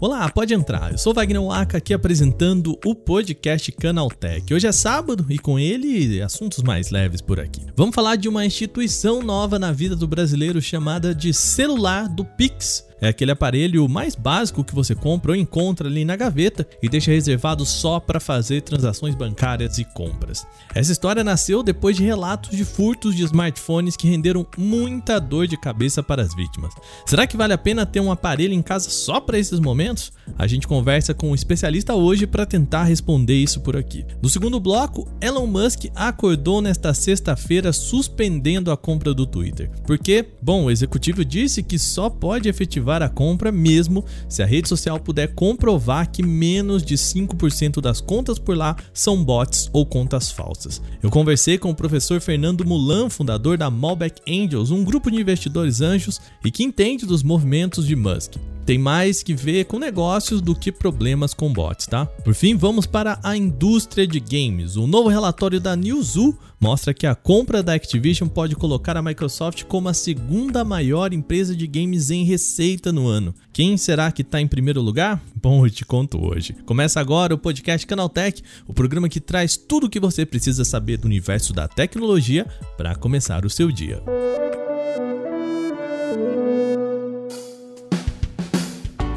Olá, pode entrar. Eu sou Wagner Waka aqui apresentando o podcast Canaltech. Hoje é sábado e com ele assuntos mais leves por aqui. Vamos falar de uma instituição nova na vida do brasileiro chamada de celular do Pix. É aquele aparelho mais básico que você compra ou encontra ali na gaveta e deixa reservado só para fazer transações bancárias e compras. Essa história nasceu depois de relatos de furtos de smartphones que renderam muita dor de cabeça para as vítimas. Será que vale a pena ter um aparelho em casa só para esses momentos? A gente conversa com um especialista hoje para tentar responder isso por aqui. No segundo bloco, Elon Musk acordou nesta sexta-feira suspendendo a compra do Twitter. Porque, bom, o executivo disse que só pode efetivar efetivar a compra mesmo se a rede social puder comprovar que menos de 5% das contas por lá são bots ou contas falsas. Eu conversei com o professor Fernando Mulan, fundador da Malbec Angels, um grupo de investidores anjos e que entende dos movimentos de Musk tem mais que ver com negócios do que problemas com bots, tá? Por fim, vamos para a indústria de games. O novo relatório da Newzoo mostra que a compra da Activision pode colocar a Microsoft como a segunda maior empresa de games em receita no ano. Quem será que está em primeiro lugar? Bom, eu te conto hoje. Começa agora o podcast Canaltech, o programa que traz tudo o que você precisa saber do universo da tecnologia para começar o seu dia.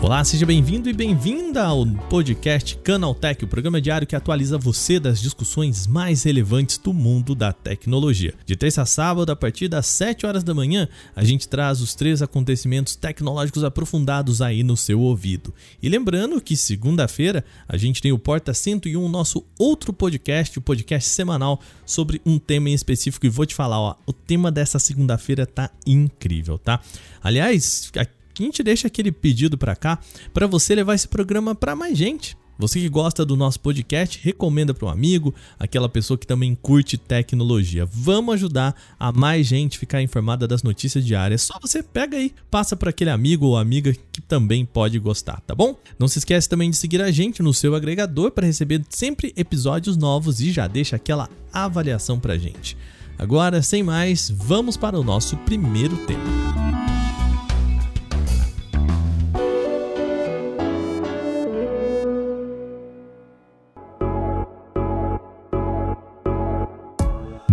Olá, seja bem-vindo e bem-vinda ao podcast Canaltech, o programa diário que atualiza você das discussões mais relevantes do mundo da tecnologia. De terça a sábado, a partir das 7 horas da manhã, a gente traz os três acontecimentos tecnológicos aprofundados aí no seu ouvido. E lembrando que segunda-feira a gente tem o Porta 101, nosso outro podcast, o podcast semanal sobre um tema em específico e vou te falar, ó, o tema dessa segunda-feira tá incrível, tá? Aliás, aqui a gente deixa aquele pedido para cá para você levar esse programa para mais gente. Você que gosta do nosso podcast, recomenda para um amigo, aquela pessoa que também curte tecnologia. Vamos ajudar a mais gente ficar informada das notícias diárias. Só você pega aí, passa para aquele amigo ou amiga que também pode gostar, tá bom? Não se esquece também de seguir a gente no seu agregador para receber sempre episódios novos e já deixa aquela avaliação pra gente. Agora, sem mais, vamos para o nosso primeiro tema.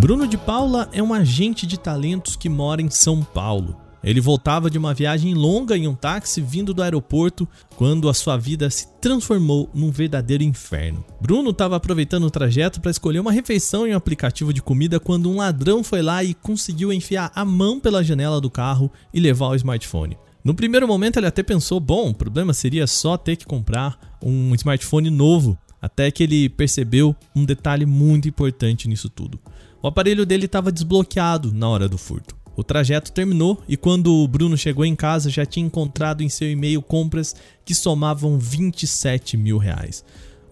Bruno de Paula é um agente de talentos que mora em São Paulo. Ele voltava de uma viagem longa em um táxi vindo do aeroporto quando a sua vida se transformou num verdadeiro inferno. Bruno estava aproveitando o trajeto para escolher uma refeição em um aplicativo de comida quando um ladrão foi lá e conseguiu enfiar a mão pela janela do carro e levar o smartphone. No primeiro momento ele até pensou: bom, o problema seria só ter que comprar um smartphone novo, até que ele percebeu um detalhe muito importante nisso tudo. O aparelho dele estava desbloqueado na hora do furto. O trajeto terminou e quando o Bruno chegou em casa já tinha encontrado em seu e-mail compras que somavam 27 mil reais.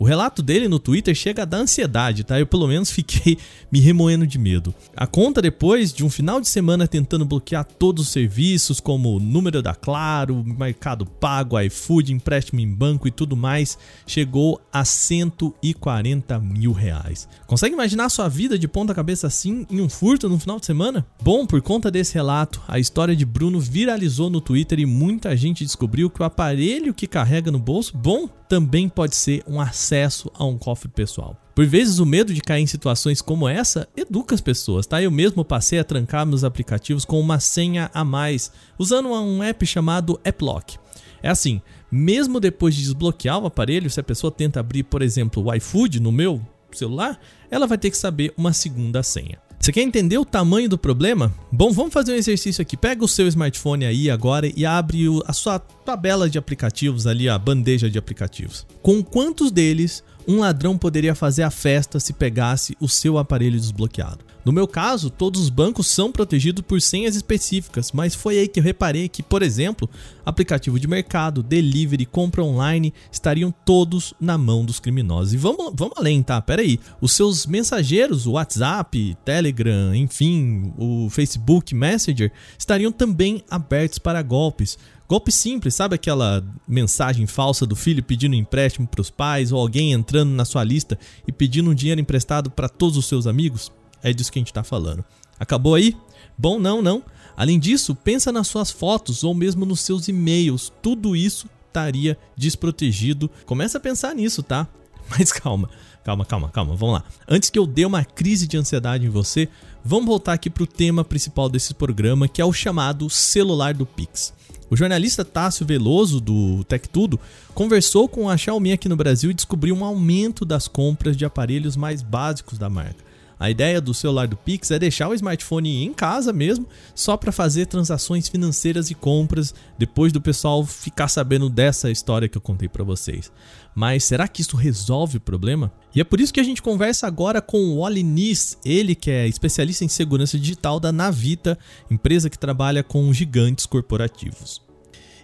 O relato dele no Twitter chega a dar ansiedade, tá? Eu pelo menos fiquei me remoendo de medo. A conta depois de um final de semana tentando bloquear todos os serviços, como número da Claro, Mercado Pago, iFood, empréstimo em banco e tudo mais, chegou a 140 mil reais. Consegue imaginar sua vida de ponta cabeça assim em um furto no final de semana? Bom, por conta desse relato, a história de Bruno viralizou no Twitter e muita gente descobriu que o aparelho que carrega no bolso, bom, também pode ser um acesso a um cofre pessoal. Por vezes o medo de cair em situações como essa educa as pessoas, tá? Eu mesmo passei a trancar meus aplicativos com uma senha a mais, usando um app chamado AppLock. É assim, mesmo depois de desbloquear o aparelho, se a pessoa tenta abrir, por exemplo, o iFood no meu celular, ela vai ter que saber uma segunda senha. Você quer entender o tamanho do problema? Bom, vamos fazer um exercício aqui. Pega o seu smartphone aí agora e abre a sua tabela de aplicativos ali, a bandeja de aplicativos. Com quantos deles um ladrão poderia fazer a festa se pegasse o seu aparelho desbloqueado? No meu caso, todos os bancos são protegidos por senhas específicas, mas foi aí que eu reparei que, por exemplo, aplicativo de mercado, delivery, compra online estariam todos na mão dos criminosos. E vamos, vamos além, tá? Pera aí. Os seus mensageiros, o WhatsApp, Telegram, enfim, o Facebook Messenger, estariam também abertos para golpes. Golpe simples, sabe aquela mensagem falsa do filho pedindo empréstimo para os pais ou alguém entrando na sua lista e pedindo um dinheiro emprestado para todos os seus amigos? É disso que a gente está falando. Acabou aí? Bom, não, não. Além disso, pensa nas suas fotos ou mesmo nos seus e-mails. Tudo isso estaria desprotegido. Começa a pensar nisso, tá? Mas calma, calma, calma, calma, vamos lá. Antes que eu dê uma crise de ansiedade em você, vamos voltar aqui para o tema principal desse programa, que é o chamado celular do Pix. O jornalista Tássio Veloso, do Tech Tudo, conversou com a Xiaomi aqui no Brasil e descobriu um aumento das compras de aparelhos mais básicos da marca. A ideia do celular do Pix é deixar o smartphone em casa mesmo, só para fazer transações financeiras e compras, depois do pessoal ficar sabendo dessa história que eu contei para vocês. Mas será que isso resolve o problema? E é por isso que a gente conversa agora com o Oli Nis, ele que é especialista em segurança digital da Navita, empresa que trabalha com gigantes corporativos.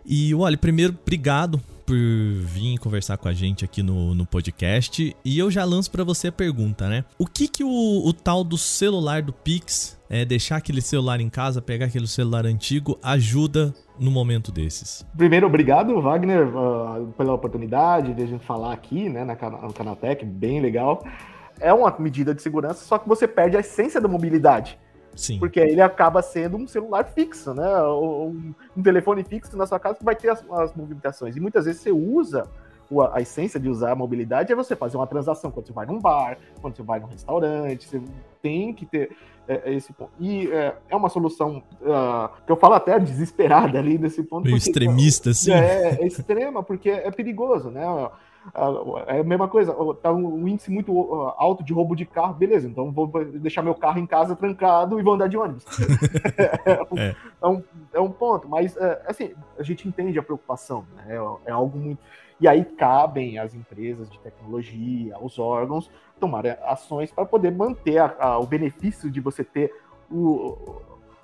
E olha, primeiro, obrigado por vir conversar com a gente aqui no, no podcast. E eu já lanço para você a pergunta, né? O que que o, o tal do celular do Pix, é, deixar aquele celular em casa, pegar aquele celular antigo, ajuda no momento desses? Primeiro, obrigado, Wagner, uh, pela oportunidade de a gente falar aqui, né, na, no Canaltech, bem legal. É uma medida de segurança, só que você perde a essência da mobilidade. Sim. Porque ele acaba sendo um celular fixo, né? Um, um telefone fixo na sua casa que vai ter as, as movimentações. E muitas vezes você usa a, essência de usar a mobilidade é você fazer uma transação quando você vai num bar, quando você vai num restaurante, você tem que ter é, é esse ponto. E é, é uma solução uh, que eu falo até desesperada ali nesse ponto. Meio porque, extremista, sim. É, é extrema, porque é perigoso, né? É a mesma coisa, tá um índice muito alto de roubo de carro, beleza, então vou deixar meu carro em casa trancado e vou andar de ônibus. é, um, é. é, um, é, um, ponto, mas é, assim, a gente entende a preocupação, né? é, é algo muito. E aí cabem as empresas de tecnologia, os órgãos, tomar ações para poder manter a, a, o benefício de você ter o,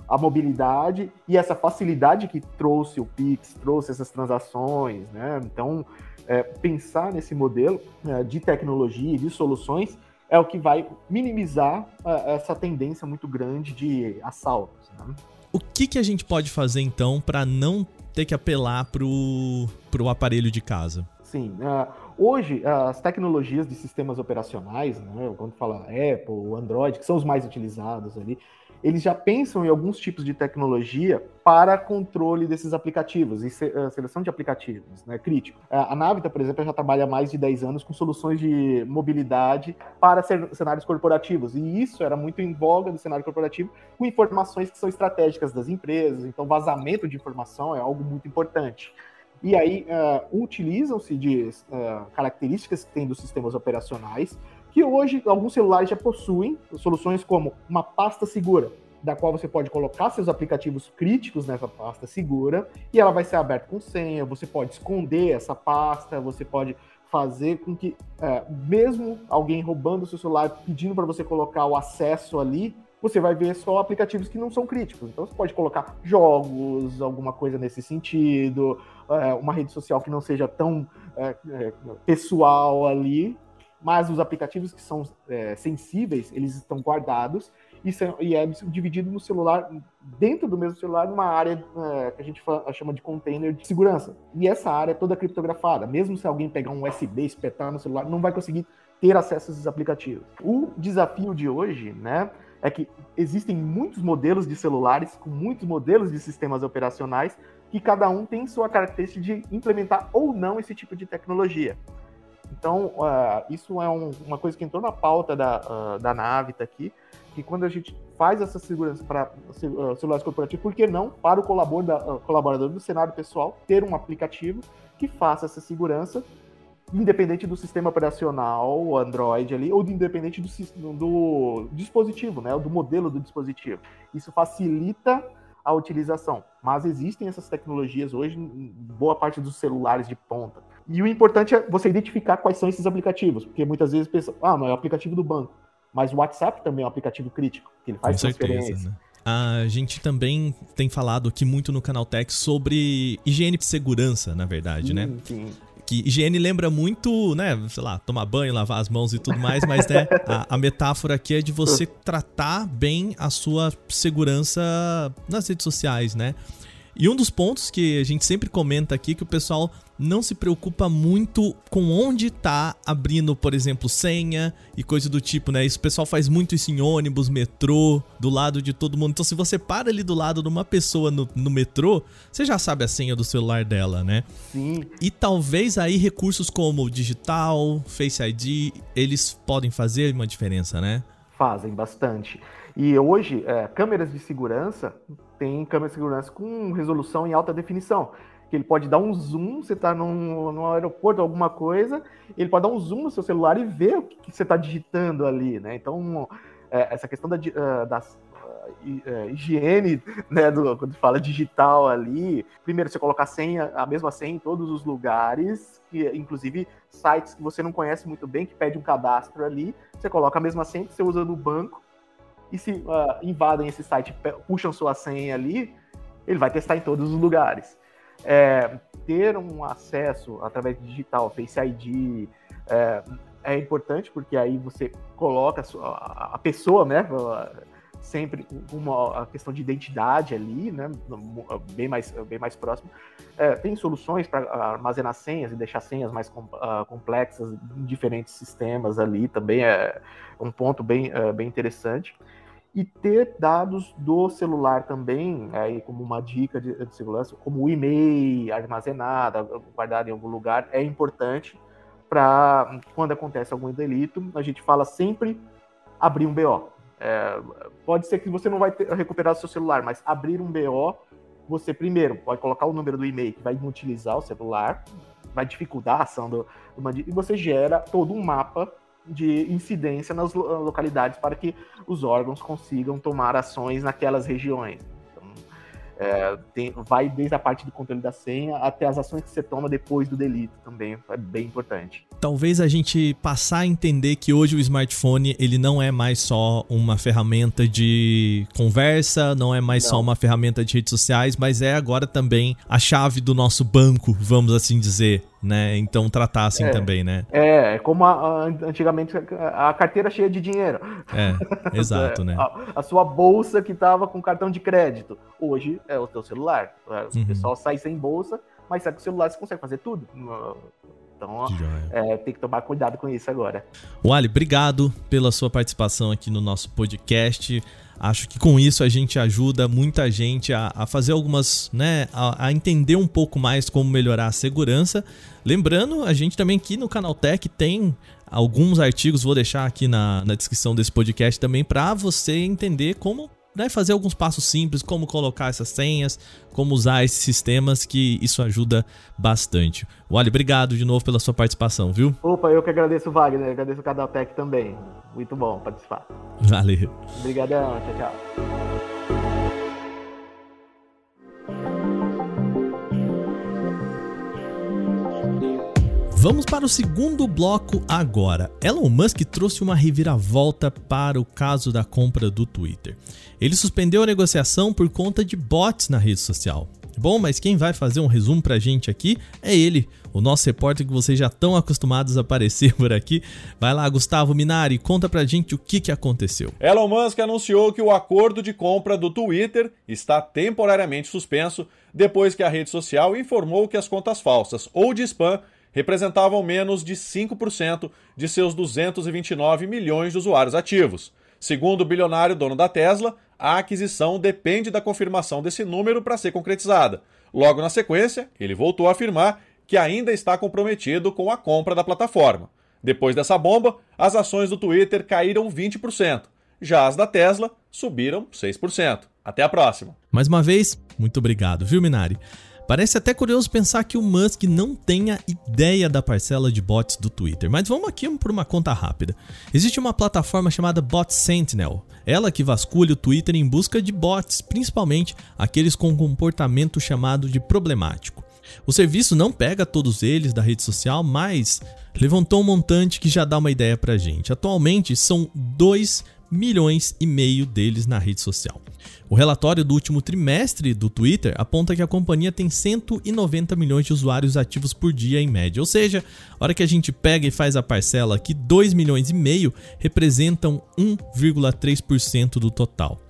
a mobilidade e essa facilidade que trouxe o Pix, trouxe essas transações, né? Então, é, pensar nesse modelo é, de tecnologia e de soluções é o que vai minimizar é, essa tendência muito grande de assaltos. Né? O que, que a gente pode fazer então para não ter que apelar para o aparelho de casa? Sim. Uh, hoje, as tecnologias de sistemas operacionais, né, quando fala Apple, Android, que são os mais utilizados ali, eles já pensam em alguns tipos de tecnologia para controle desses aplicativos e eh, seleção de aplicativos, né, crítico. A Navita, por exemplo, já trabalha há mais de 10 anos com soluções de mobilidade para cenários corporativos, e isso era muito em voga no cenário corporativo, com informações que são estratégicas das empresas, então vazamento de informação é algo muito importante. E aí uh, utilizam-se de uh, características que tem dos sistemas operacionais que hoje alguns celulares já possuem soluções como uma pasta segura, da qual você pode colocar seus aplicativos críticos nessa pasta segura e ela vai ser aberta com senha. Você pode esconder essa pasta, você pode fazer com que, é, mesmo alguém roubando o seu celular, pedindo para você colocar o acesso ali, você vai ver só aplicativos que não são críticos. Então você pode colocar jogos, alguma coisa nesse sentido, é, uma rede social que não seja tão é, é pessoal ali, mas os aplicativos que são é, sensíveis, eles estão guardados e, são, e, é dividido no celular, dentro do mesmo celular, numa área é, que a gente chama de container de segurança. E essa área é toda criptografada. Mesmo se alguém pegar um USB espetar no celular, não vai conseguir ter acesso a esses aplicativos. O desafio de hoje, né, é que existem muitos modelos de celulares com muitos modelos de sistemas operacionais que cada um tem sua característica de implementar ou não esse tipo de tecnologia. Então, uh, isso é um, uma coisa que entrou na pauta da, uh, da Navita aqui, que quando a gente faz essa segurança para uh, celulares corporativos, por que não para o colaborador, colaborador do cenário pessoal ter um aplicativo que faça essa segurança, independente do sistema operacional, Android ali, ou independente do, do dispositivo, né, do modelo do dispositivo. Isso facilita a utilização, mas existem essas tecnologias hoje em boa parte dos celulares de ponta. E o importante é você identificar quais são esses aplicativos, porque muitas vezes pensa, ah, não é o aplicativo do banco. Mas o WhatsApp também é um aplicativo crítico, que ele faz Com transferência. Né? A gente também tem falado aqui muito no Canal Tech sobre higiene de segurança, na verdade, né? sim, né? Sim. Que higiene lembra muito, né? Sei lá, tomar banho, lavar as mãos e tudo mais, mas né, a, a metáfora aqui é de você tratar bem a sua segurança nas redes sociais, né? E um dos pontos que a gente sempre comenta aqui é que o pessoal não se preocupa muito com onde tá abrindo, por exemplo, senha e coisa do tipo, né? Isso o pessoal faz muito isso em ônibus, metrô, do lado de todo mundo. Então, se você para ali do lado de uma pessoa no, no metrô, você já sabe a senha do celular dela, né? Sim. E talvez aí recursos como digital, Face ID, eles podem fazer uma diferença, né? Fazem bastante. E hoje, é, câmeras de segurança tem câmera de segurança com resolução em alta definição. Que ele pode dar um zoom, você está num, num aeroporto, alguma coisa, ele pode dar um zoom no seu celular e ver o que, que você está digitando ali, né? Então, é, essa questão da, uh, da uh, higiene, né, do, quando fala digital ali, primeiro você colocar a senha, a mesma senha em todos os lugares, que inclusive sites que você não conhece muito bem, que pede um cadastro ali, você coloca a mesma senha que você usa no banco, e se uh, invadem esse site, puxam sua senha ali, ele vai testar em todos os lugares. É, ter um acesso através de digital, Face ID, é, é importante porque aí você coloca a, sua, a pessoa, né? Sempre uma a questão de identidade ali, né? Bem mais, bem mais próximo. É, tem soluções para armazenar senhas e deixar senhas mais uh, complexas em diferentes sistemas ali também é um ponto bem, uh, bem interessante e ter dados do celular também, aí como uma dica de, de segurança, como o e-mail armazenado, guardado em algum lugar, é importante para quando acontece algum delito, a gente fala sempre abrir um BO. É, pode ser que você não vai ter, recuperar seu celular, mas abrir um BO, você primeiro pode colocar o número do e-mail que vai inutilizar o celular, vai dificultar a ação do, do e você gera todo um mapa de incidência nas localidades para que os órgãos consigam tomar ações naquelas regiões. Então, é, tem, vai desde a parte do controle da senha até as ações que você toma depois do delito também, é bem importante. Talvez a gente passar a entender que hoje o smartphone ele não é mais só uma ferramenta de conversa, não é mais não. só uma ferramenta de redes sociais, mas é agora também a chave do nosso banco, vamos assim dizer né? Então tratar assim é, também, né? É, é como a, a, antigamente a carteira cheia de dinheiro. É, exato, né? A, a, sua bolsa que tava com cartão de crédito. Hoje é o teu celular. O uhum. pessoal sai sem bolsa, mas sai com o celular você consegue fazer tudo. Então, é, tem que tomar cuidado com isso agora. Wally, obrigado pela sua participação aqui no nosso podcast. Acho que com isso a gente ajuda muita gente a, a fazer algumas, né, a, a, entender um pouco mais como melhorar a segurança. Lembrando, a gente também aqui no Canal Tech tem alguns artigos, vou deixar aqui na, na descrição desse podcast também, para você entender como né, fazer alguns passos simples, como colocar essas senhas, como usar esses sistemas, que isso ajuda bastante. Wally, obrigado de novo pela sua participação, viu? Opa, eu que agradeço, Wagner, agradeço o Canaltech também. Muito bom participar. Valeu. Obrigadão, tchau, tchau. Vamos para o segundo bloco agora. Elon Musk trouxe uma reviravolta para o caso da compra do Twitter. Ele suspendeu a negociação por conta de bots na rede social. Bom, mas quem vai fazer um resumo pra gente aqui é ele, o nosso repórter que vocês já estão acostumados a aparecer por aqui. Vai lá, Gustavo Minari, conta pra gente o que, que aconteceu. Elon Musk anunciou que o acordo de compra do Twitter está temporariamente suspenso depois que a rede social informou que as contas falsas ou de spam representavam menos de 5% de seus 229 milhões de usuários ativos. Segundo o bilionário dono da Tesla, a aquisição depende da confirmação desse número para ser concretizada. Logo na sequência, ele voltou a afirmar que ainda está comprometido com a compra da plataforma. Depois dessa bomba, as ações do Twitter caíram 20%. Já as da Tesla subiram 6%. Até a próxima. Mais uma vez, muito obrigado, viu, Minari? Parece até curioso pensar que o Musk não tenha ideia da parcela de bots do Twitter, mas vamos aqui por uma conta rápida. Existe uma plataforma chamada Bot Sentinel, ela que vasculha o Twitter em busca de bots, principalmente aqueles com comportamento chamado de problemático. O serviço não pega todos eles da rede social, mas levantou um montante que já dá uma ideia pra gente. Atualmente são 2 milhões e meio deles na rede social. O relatório do último trimestre do Twitter aponta que a companhia tem 190 milhões de usuários ativos por dia em média. Ou seja, a hora que a gente pega e faz a parcela aqui, 2 milhões e meio representam 1,3% do total.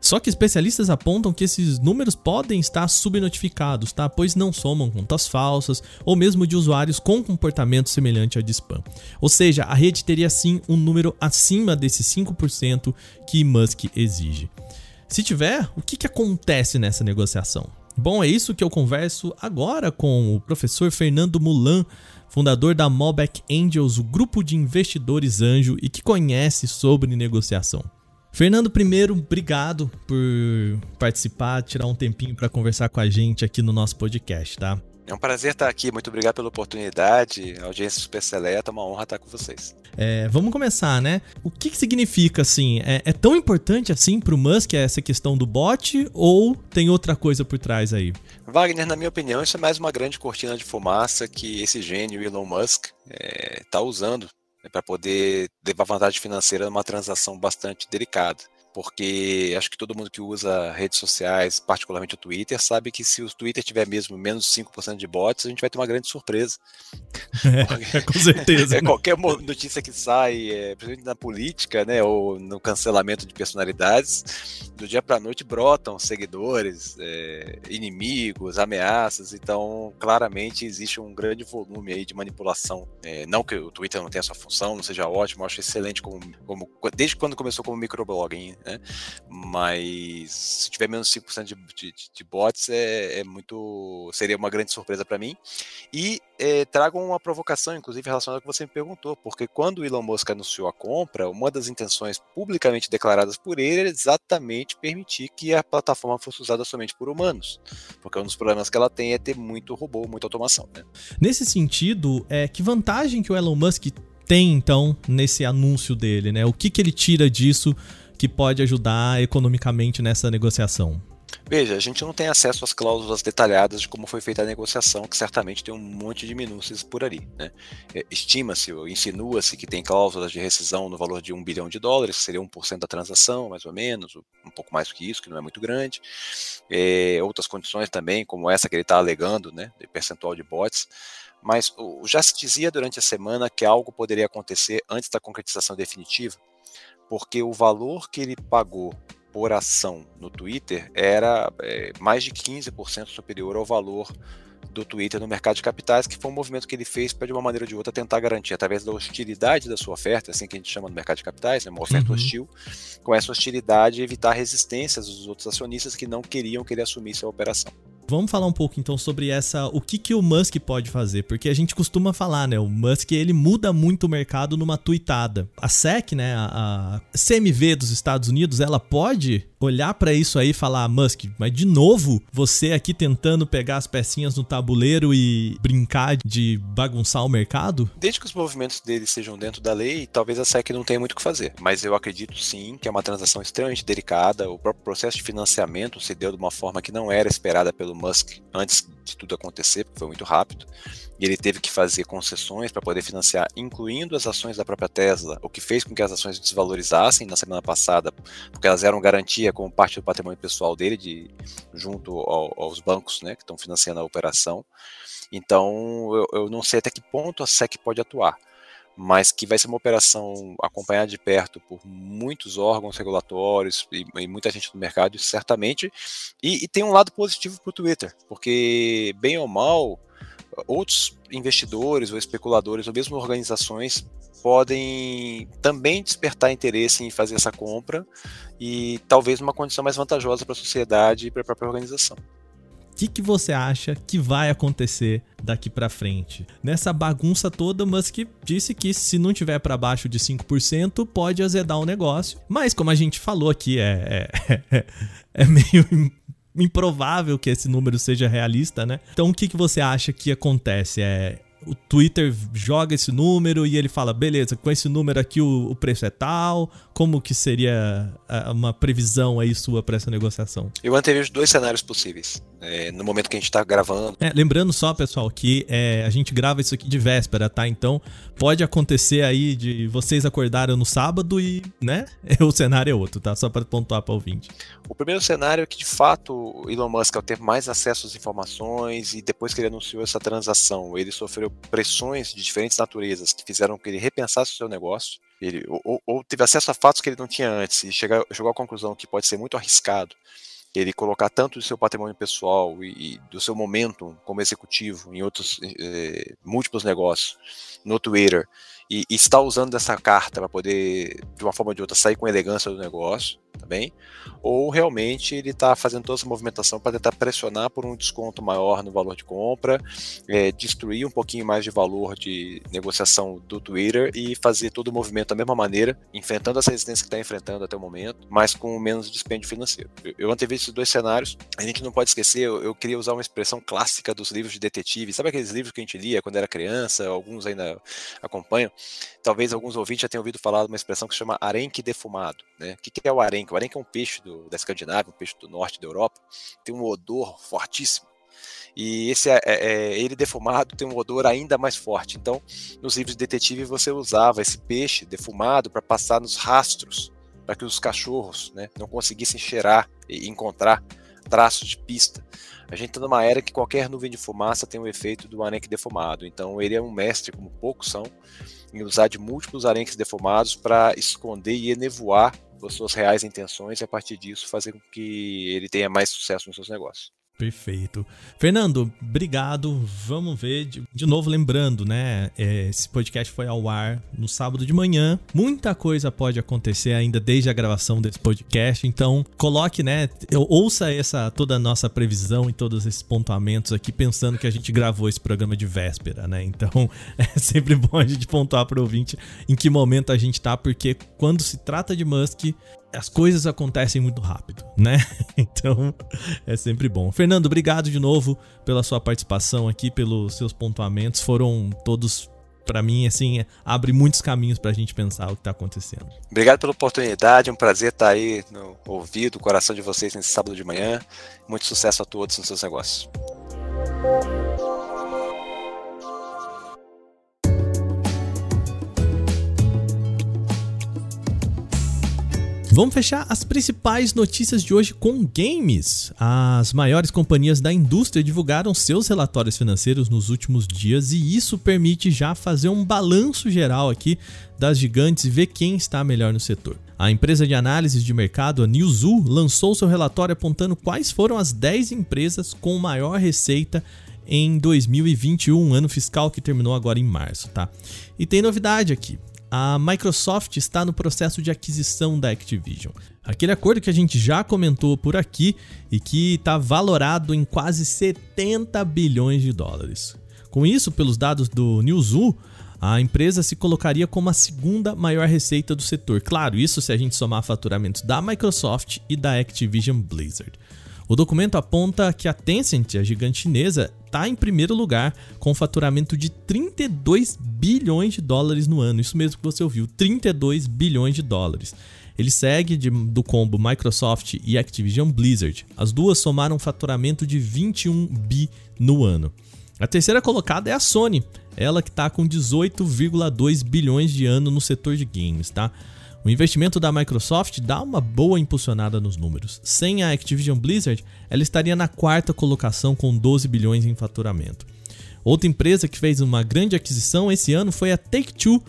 Só que especialistas apontam que esses números podem estar subnotificados, tá? Pois não somam contas falsas ou mesmo de usuários com comportamento semelhante ao de spam. Ou seja, a rede teria sim um número acima desses 5% que Musk exige. Se tiver, o que, que acontece nessa negociação? Bom, é isso que eu converso agora com o professor Fernando Mulan, fundador da Malbec Angels, o grupo de investidores anjo e que conhece sobre negociação. Fernando, primeiro, obrigado por participar, tirar um tempinho para conversar com a gente aqui no nosso podcast, tá? É um prazer estar aqui, muito obrigado pela oportunidade, audiência super seleta, uma honra estar com vocês. É, vamos começar, né? O que, que significa, assim, é, é, tão importante assim para o Musk essa questão do bot ou tem outra coisa por trás aí? Wagner, na minha opinião, isso é mais uma grande cortina de fumaça que esse gênio Elon Musk está é, tá usando né, para poder levar vantagem financeira numa transação bastante delicada porque acho que todo mundo que usa redes sociais, particularmente o Twitter, sabe que se o Twitter tiver mesmo menos de 5% de bots, a gente vai ter uma grande surpresa. É, com certeza. é, qualquer notícia que sai, é, principalmente na política, né, ou no cancelamento de personalidades, do dia para a noite brotam seguidores, é, inimigos, ameaças, então claramente existe um grande volume aí de manipulação. É, não que o Twitter não tenha essa função, não seja ótimo, acho excelente como, como desde quando começou como microblogging, né? Mas se tiver menos 5% de, de, de bots, é, é, muito. seria uma grande surpresa para mim. E é, trago uma provocação, inclusive, relacionada ao que você me perguntou, porque quando o Elon Musk anunciou a compra, uma das intenções publicamente declaradas por ele era exatamente permitir que a plataforma fosse usada somente por humanos. Porque um dos problemas que ela tem é ter muito robô, muita automação. Né? Nesse sentido, é, que vantagem que o Elon Musk tem, então, nesse anúncio dele, né? O que, que ele tira disso que pode ajudar economicamente nessa negociação? Veja, a gente não tem acesso às cláusulas detalhadas de como foi feita a negociação, que certamente tem um monte de minúcias por ali. Né? É, estima-se insinua-se que tem cláusulas de rescisão no valor de um bilhão de dólares, que seria 1% da transação, mais ou menos, um pouco mais do que isso, que não é muito grande. É, outras condições também, como essa que ele está alegando, né, de percentual de bots. Mas já se dizia durante a semana que algo poderia acontecer antes da concretização definitiva, porque o valor que ele pagou por ação no Twitter era é, mais de 15% superior ao valor do Twitter no mercado de capitais, que foi um movimento que ele fez para, de uma maneira ou de outra, tentar garantir, através da hostilidade da sua oferta, assim que a gente chama no mercado de capitais, né, uma oferta uhum. hostil, com essa hostilidade evitar resistências dos outros acionistas que não queriam que ele assumisse a operação. Vamos falar um pouco então sobre essa, o que que o Musk pode fazer, porque a gente costuma falar, né, o Musk ele muda muito o mercado numa tuitada. A SEC, né, a, a CMV dos Estados Unidos, ela pode olhar para isso aí e falar, Musk, mas de novo você aqui tentando pegar as pecinhas no tabuleiro e brincar de bagunçar o mercado? Desde que os movimentos dele sejam dentro da lei, talvez a SEC não tenha muito o que fazer. Mas eu acredito sim que é uma transação extremamente delicada. O próprio processo de financiamento se deu de uma forma que não era esperada pelo Musk antes de tudo acontecer, porque foi muito rápido. E ele teve que fazer concessões para poder financiar, incluindo as ações da própria Tesla, o que fez com que as ações desvalorizassem na semana passada, porque elas eram garantia como parte do patrimônio pessoal dele, de, junto ao, aos bancos né, que estão financiando a operação. Então, eu, eu não sei até que ponto a SEC pode atuar mas que vai ser uma operação acompanhada de perto por muitos órgãos regulatórios e, e muita gente do mercado, certamente. E, e tem um lado positivo para o Twitter, porque, bem ou mal, outros investidores ou especuladores ou mesmo organizações podem também despertar interesse em fazer essa compra e talvez uma condição mais vantajosa para a sociedade e para a própria organização que, que você acha que vai acontecer daqui para frente? Nessa bagunça toda, Musk disse que se não tiver para baixo de 5%, pode azedar o negócio. Mas como a gente falou aqui, é, é, é meio improvável que esse número seja realista, né? Então o que, que você acha que acontece? É o Twitter joga esse número e ele fala, beleza, com esse número aqui o, o preço é tal, como que seria uma previsão aí sua para essa negociação? Eu antevejo dois cenários possíveis, é, no momento que a gente está gravando. É, lembrando só, pessoal, que é, a gente grava isso aqui de véspera, tá? Então pode acontecer aí de vocês acordarem no sábado e, né, o cenário é outro, tá? Só para pontuar para o ouvinte. O primeiro cenário é que, de fato, Elon Musk, ao ter mais acesso às informações e depois que ele anunciou essa transação, ele sofreu pressões de diferentes naturezas que fizeram que ele repensasse o seu negócio. ele ou, ou, teve acesso a fatos que ele não tinha antes e chegou, chegou à conclusão que pode ser muito arriscado ele colocar tanto do seu patrimônio pessoal e, e do seu momento como executivo em outros eh, múltiplos negócios no Twitter e, e está usando essa carta para poder, de uma forma ou de outra, sair com elegância do negócio, bem? Ou realmente ele está fazendo toda essa movimentação para tentar pressionar por um desconto maior no valor de compra, é, destruir um pouquinho mais de valor de negociação do Twitter e fazer todo o movimento da mesma maneira, enfrentando essa resistência que está enfrentando até o momento, mas com menos dispêndio financeiro. Eu, eu antevi esses dois cenários, a gente não pode esquecer, eu, eu queria usar uma expressão clássica dos livros de detetive, sabe aqueles livros que a gente lia quando era criança, alguns ainda acompanham, Talvez alguns ouvintes já tenham ouvido falar de uma expressão que se chama arenque defumado. Né? O que é o arenque? Arenque é um peixe do, da Escandinávia, um peixe do norte da Europa, tem um odor fortíssimo. E esse é, é, é, ele defumado tem um odor ainda mais forte. Então, nos livros de detetive você usava esse peixe defumado para passar nos rastros, para que os cachorros né, não conseguissem cheirar e encontrar traços de pista. A gente está numa era que qualquer nuvem de fumaça tem o efeito do arenque defumado. Então ele é um mestre, como poucos são, em usar de múltiplos arenques defumados para esconder e enevoar as suas reais intenções e a partir disso fazer com que ele tenha mais sucesso nos seus negócios. Perfeito. Fernando, obrigado. Vamos ver. De, de novo, lembrando, né? É, esse podcast foi ao ar no sábado de manhã. Muita coisa pode acontecer ainda desde a gravação desse podcast. Então, coloque, né? Ouça essa toda a nossa previsão e todos esses pontuamentos aqui, pensando que a gente gravou esse programa de véspera, né? Então, é sempre bom a gente pontuar para o ouvinte em que momento a gente tá, porque quando se trata de Musk, as coisas acontecem muito rápido, né? Então é sempre bom. Fernando, obrigado de novo pela sua participação aqui, pelos seus pontuamentos. Foram todos, para mim, assim, abre muitos caminhos para a gente pensar o que está acontecendo. Obrigado pela oportunidade, é um prazer estar aí no ouvido, coração de vocês nesse sábado de manhã. Muito sucesso a todos nos seus negócios. Vamos fechar as principais notícias de hoje com games. As maiores companhias da indústria divulgaram seus relatórios financeiros nos últimos dias e isso permite já fazer um balanço geral aqui das gigantes e ver quem está melhor no setor. A empresa de análise de mercado, a Newzoo, lançou seu relatório apontando quais foram as 10 empresas com maior receita em 2021, ano fiscal que terminou agora em março, tá? E tem novidade aqui a Microsoft está no processo de aquisição da Activision. Aquele acordo que a gente já comentou por aqui e que está valorado em quase 70 bilhões de dólares. Com isso, pelos dados do Newzoo, a empresa se colocaria como a segunda maior receita do setor. Claro, isso se a gente somar faturamentos da Microsoft e da Activision Blizzard. O documento aponta que a Tencent, a gigante chinesa, está em primeiro lugar com um faturamento de 32 bilhões de dólares no ano. Isso mesmo que você ouviu, 32 bilhões de dólares. Ele segue de, do combo Microsoft e Activision Blizzard. As duas somaram um faturamento de 21 bi no ano. A terceira colocada é a Sony, ela que está com 18,2 bilhões de ano no setor de games, tá? O investimento da Microsoft dá uma boa impulsionada nos números. Sem a Activision Blizzard, ela estaria na quarta colocação com 12 bilhões em faturamento. Outra empresa que fez uma grande aquisição esse ano foi a Take-Two,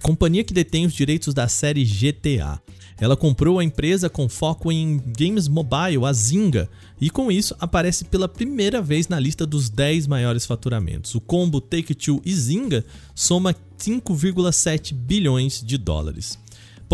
companhia que detém os direitos da série GTA. Ela comprou a empresa com foco em games mobile, a Zynga, e com isso aparece pela primeira vez na lista dos 10 maiores faturamentos. O combo Take-Two e Zynga soma 5,7 bilhões de dólares.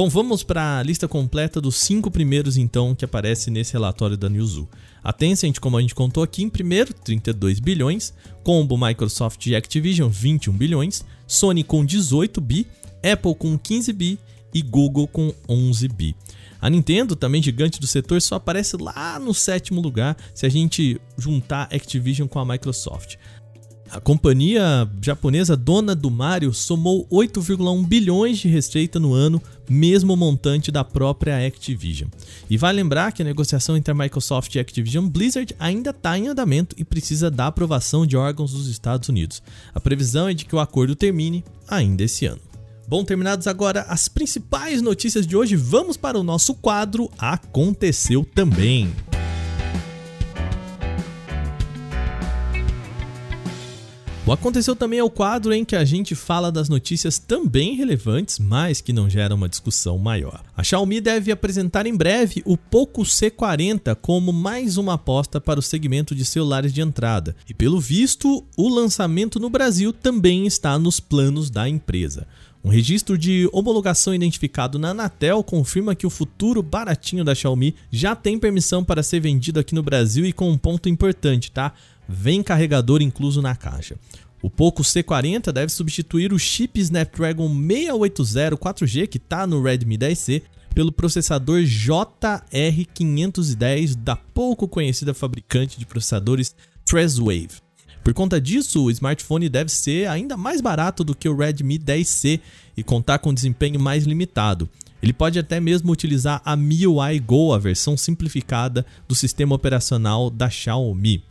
Bom, vamos para a lista completa dos cinco primeiros então que aparece nesse relatório da Newzoo. A Tencent, como a gente contou aqui, em primeiro, 32 bilhões, Combo, Microsoft e Activision, 21 bilhões, Sony com 18 bi, Apple com 15 bi e Google com 11 bi. A Nintendo, também gigante do setor, só aparece lá no sétimo lugar se a gente juntar Activision com a Microsoft. A companhia japonesa dona do Mario somou 8,1 bilhões de receita no ano, mesmo montante da própria Activision. E vai lembrar que a negociação entre a Microsoft e a Activision Blizzard ainda está em andamento e precisa da aprovação de órgãos dos Estados Unidos. A previsão é de que o acordo termine ainda esse ano. Bom, terminados agora as principais notícias de hoje, vamos para o nosso quadro Aconteceu Também. O Aconteceu também é o quadro em que a gente fala das notícias também relevantes, mas que não geram uma discussão maior. A Xiaomi deve apresentar em breve o Poco C40 como mais uma aposta para o segmento de celulares de entrada. E pelo visto, o lançamento no Brasil também está nos planos da empresa. Um registro de homologação identificado na Anatel confirma que o futuro baratinho da Xiaomi já tem permissão para ser vendido aqui no Brasil e com um ponto importante, tá? Vem carregador incluso na caixa. O Poco C40 deve substituir o chip Snapdragon 680 4G que está no Redmi 10C pelo processador JR510 da pouco conhecida fabricante de processadores Trezwave. Por conta disso, o smartphone deve ser ainda mais barato do que o Redmi 10C e contar com desempenho mais limitado. Ele pode até mesmo utilizar a MIUI Go, a versão simplificada do sistema operacional da Xiaomi.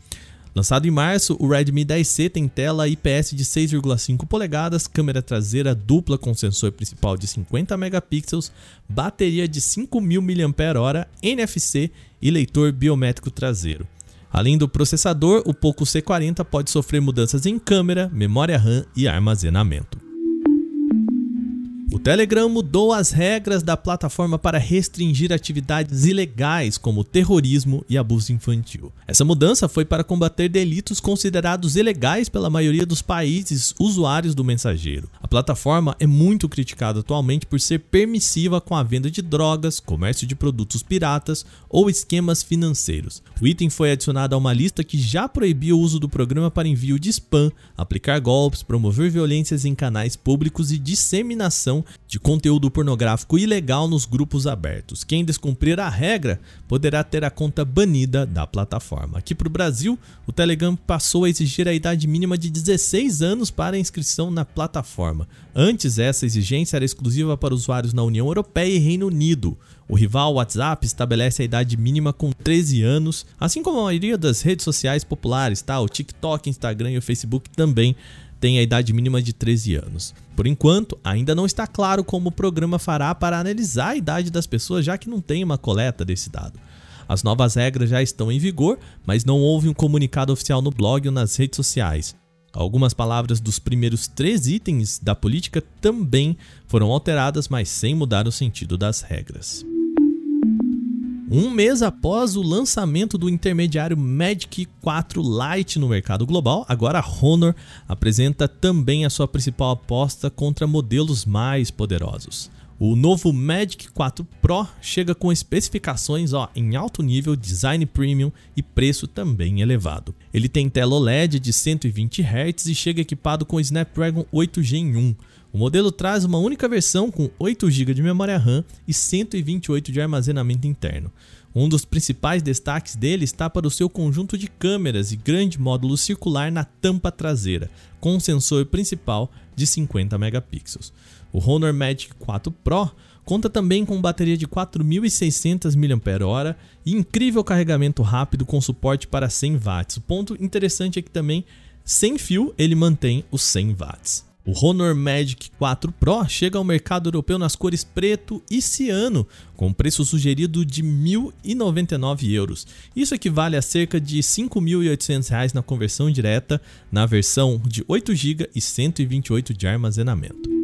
Lançado em março, o Redmi 10C tem tela IPS de 6,5 polegadas, câmera traseira dupla com sensor principal de 50 megapixels, bateria de 5000 mAh, NFC e leitor biométrico traseiro. Além do processador, o Poco C40 pode sofrer mudanças em câmera, memória RAM e armazenamento. O Telegram mudou as regras da plataforma para restringir atividades ilegais como terrorismo e abuso infantil. Essa mudança foi para combater delitos considerados ilegais pela maioria dos países usuários do mensageiro. A plataforma é muito criticada atualmente por ser permissiva com a venda de drogas, comércio de produtos piratas ou esquemas financeiros. O item foi adicionado a uma lista que já proibia o uso do programa para envio de spam, aplicar golpes, promover violências em canais públicos e disseminação de conteúdo pornográfico ilegal nos grupos abertos. Quem descumprir a regra poderá ter a conta banida da plataforma. Aqui para o Brasil, o Telegram passou a exigir a idade mínima de 16 anos para inscrição na plataforma. Antes, essa exigência era exclusiva para usuários na União Europeia e Reino Unido. O rival WhatsApp estabelece a idade mínima com 13 anos, assim como a maioria das redes sociais populares, tá? O TikTok, Instagram e o Facebook também tem a idade mínima de 13 anos. Por enquanto, ainda não está claro como o programa fará para analisar a idade das pessoas, já que não tem uma coleta desse dado. As novas regras já estão em vigor, mas não houve um comunicado oficial no blog ou nas redes sociais. Algumas palavras dos primeiros três itens da política também foram alteradas, mas sem mudar o sentido das regras. Um mês após o lançamento do intermediário Magic 4 Lite no mercado global, agora a Honor apresenta também a sua principal aposta contra modelos mais poderosos. O novo Magic 4 Pro chega com especificações ó, em alto nível, design premium e preço também elevado. Ele tem tela OLED de 120 Hz e chega equipado com Snapdragon 8 Gen 1, o modelo traz uma única versão com 8 GB de memória RAM e 128 de armazenamento interno. Um dos principais destaques dele está para o seu conjunto de câmeras e grande módulo circular na tampa traseira, com um sensor principal de 50 megapixels. O Honor Magic 4 Pro conta também com bateria de 4.600 mAh e incrível carregamento rápido com suporte para 100 watts. O ponto interessante é que também sem fio ele mantém os 100 watts. O Honor Magic 4 Pro chega ao mercado europeu nas cores preto e ciano, com preço sugerido de 1.099 euros. Isso equivale a cerca de 5.800 reais na conversão direta na versão de 8 GB e 128 de armazenamento.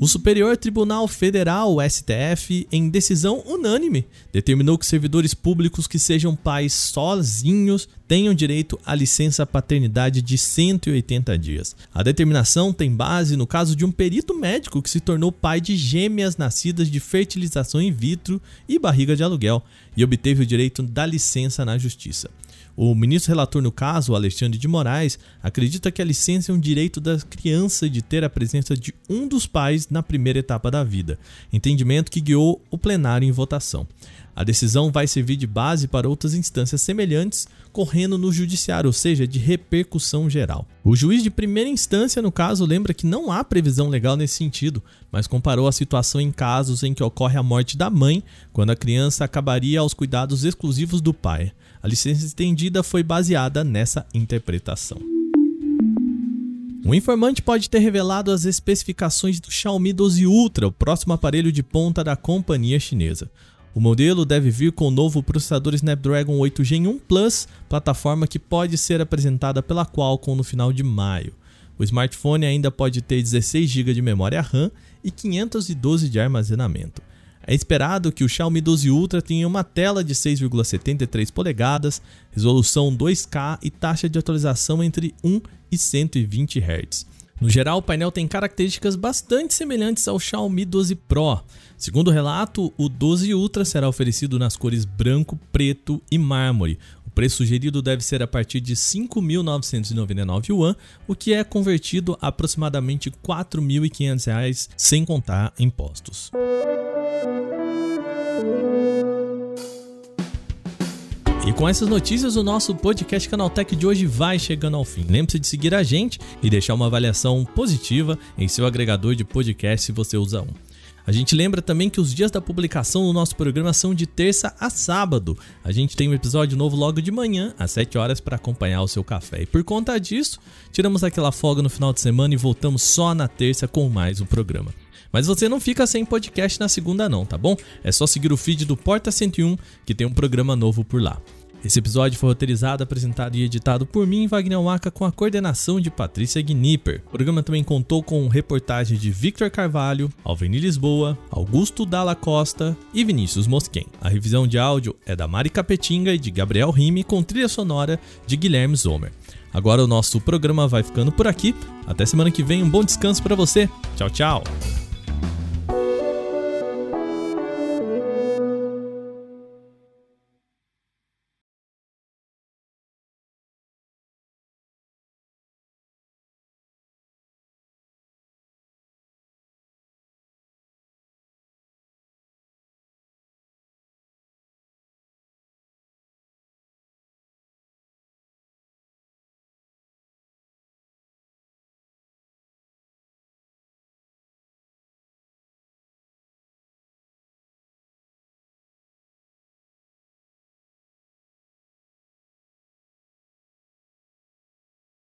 O Superior Tribunal Federal, STF, em decisão unânime, determinou que servidores públicos que sejam pais sozinhos tenham direito à licença paternidade de 180 dias. A determinação tem base no caso de um perito médico que se tornou pai de gêmeas nascidas de fertilização in vitro e barriga de aluguel e obteve o direito da licença na justiça. O ministro relator no caso, Alexandre de Moraes, acredita que a licença é um direito da criança de ter a presença de um dos pais na primeira etapa da vida, entendimento que guiou o plenário em votação. A decisão vai servir de base para outras instâncias semelhantes correndo no judiciário, ou seja, de repercussão geral. O juiz de primeira instância, no caso, lembra que não há previsão legal nesse sentido, mas comparou a situação em casos em que ocorre a morte da mãe, quando a criança acabaria aos cuidados exclusivos do pai. A licença estendida foi baseada nessa interpretação. Um informante pode ter revelado as especificações do Xiaomi 12 Ultra, o próximo aparelho de ponta da companhia chinesa. O modelo deve vir com o novo processador Snapdragon 8 Gen 1 Plus, plataforma que pode ser apresentada pela Qualcomm no final de maio. O smartphone ainda pode ter 16 GB de memória RAM e 512 de armazenamento. É esperado que o Xiaomi 12 Ultra tenha uma tela de 6,73 polegadas, resolução 2K e taxa de atualização entre 1 e 120 Hz. No geral, o painel tem características bastante semelhantes ao Xiaomi 12 Pro. Segundo o relato, o 12 Ultra será oferecido nas cores branco, preto e mármore. Preço sugerido deve ser a partir de 5.999 yuan, o que é convertido a aproximadamente R$ 4.500 sem contar impostos. E com essas notícias, o nosso podcast Canaltech de hoje vai chegando ao fim. Lembre-se de seguir a gente e deixar uma avaliação positiva em seu agregador de podcast se você usa um. A gente lembra também que os dias da publicação do nosso programa são de terça a sábado. A gente tem um episódio novo logo de manhã, às 7 horas, para acompanhar o seu café. E por conta disso, tiramos aquela folga no final de semana e voltamos só na terça com mais um programa. Mas você não fica sem podcast na segunda não, tá bom? É só seguir o feed do Porta 101 que tem um programa novo por lá. Esse episódio foi roteirizado, apresentado e editado por mim, Wagner Waka, com a coordenação de Patrícia Gnipper. O programa também contou com reportagem de Victor Carvalho, Alveni Lisboa, Augusto Dalla Costa e Vinícius Mosquen. A revisão de áudio é da Mari Capetinga e de Gabriel Rime, com trilha sonora de Guilherme Zomer. Agora o nosso programa vai ficando por aqui. Até semana que vem, um bom descanso para você. Tchau, tchau.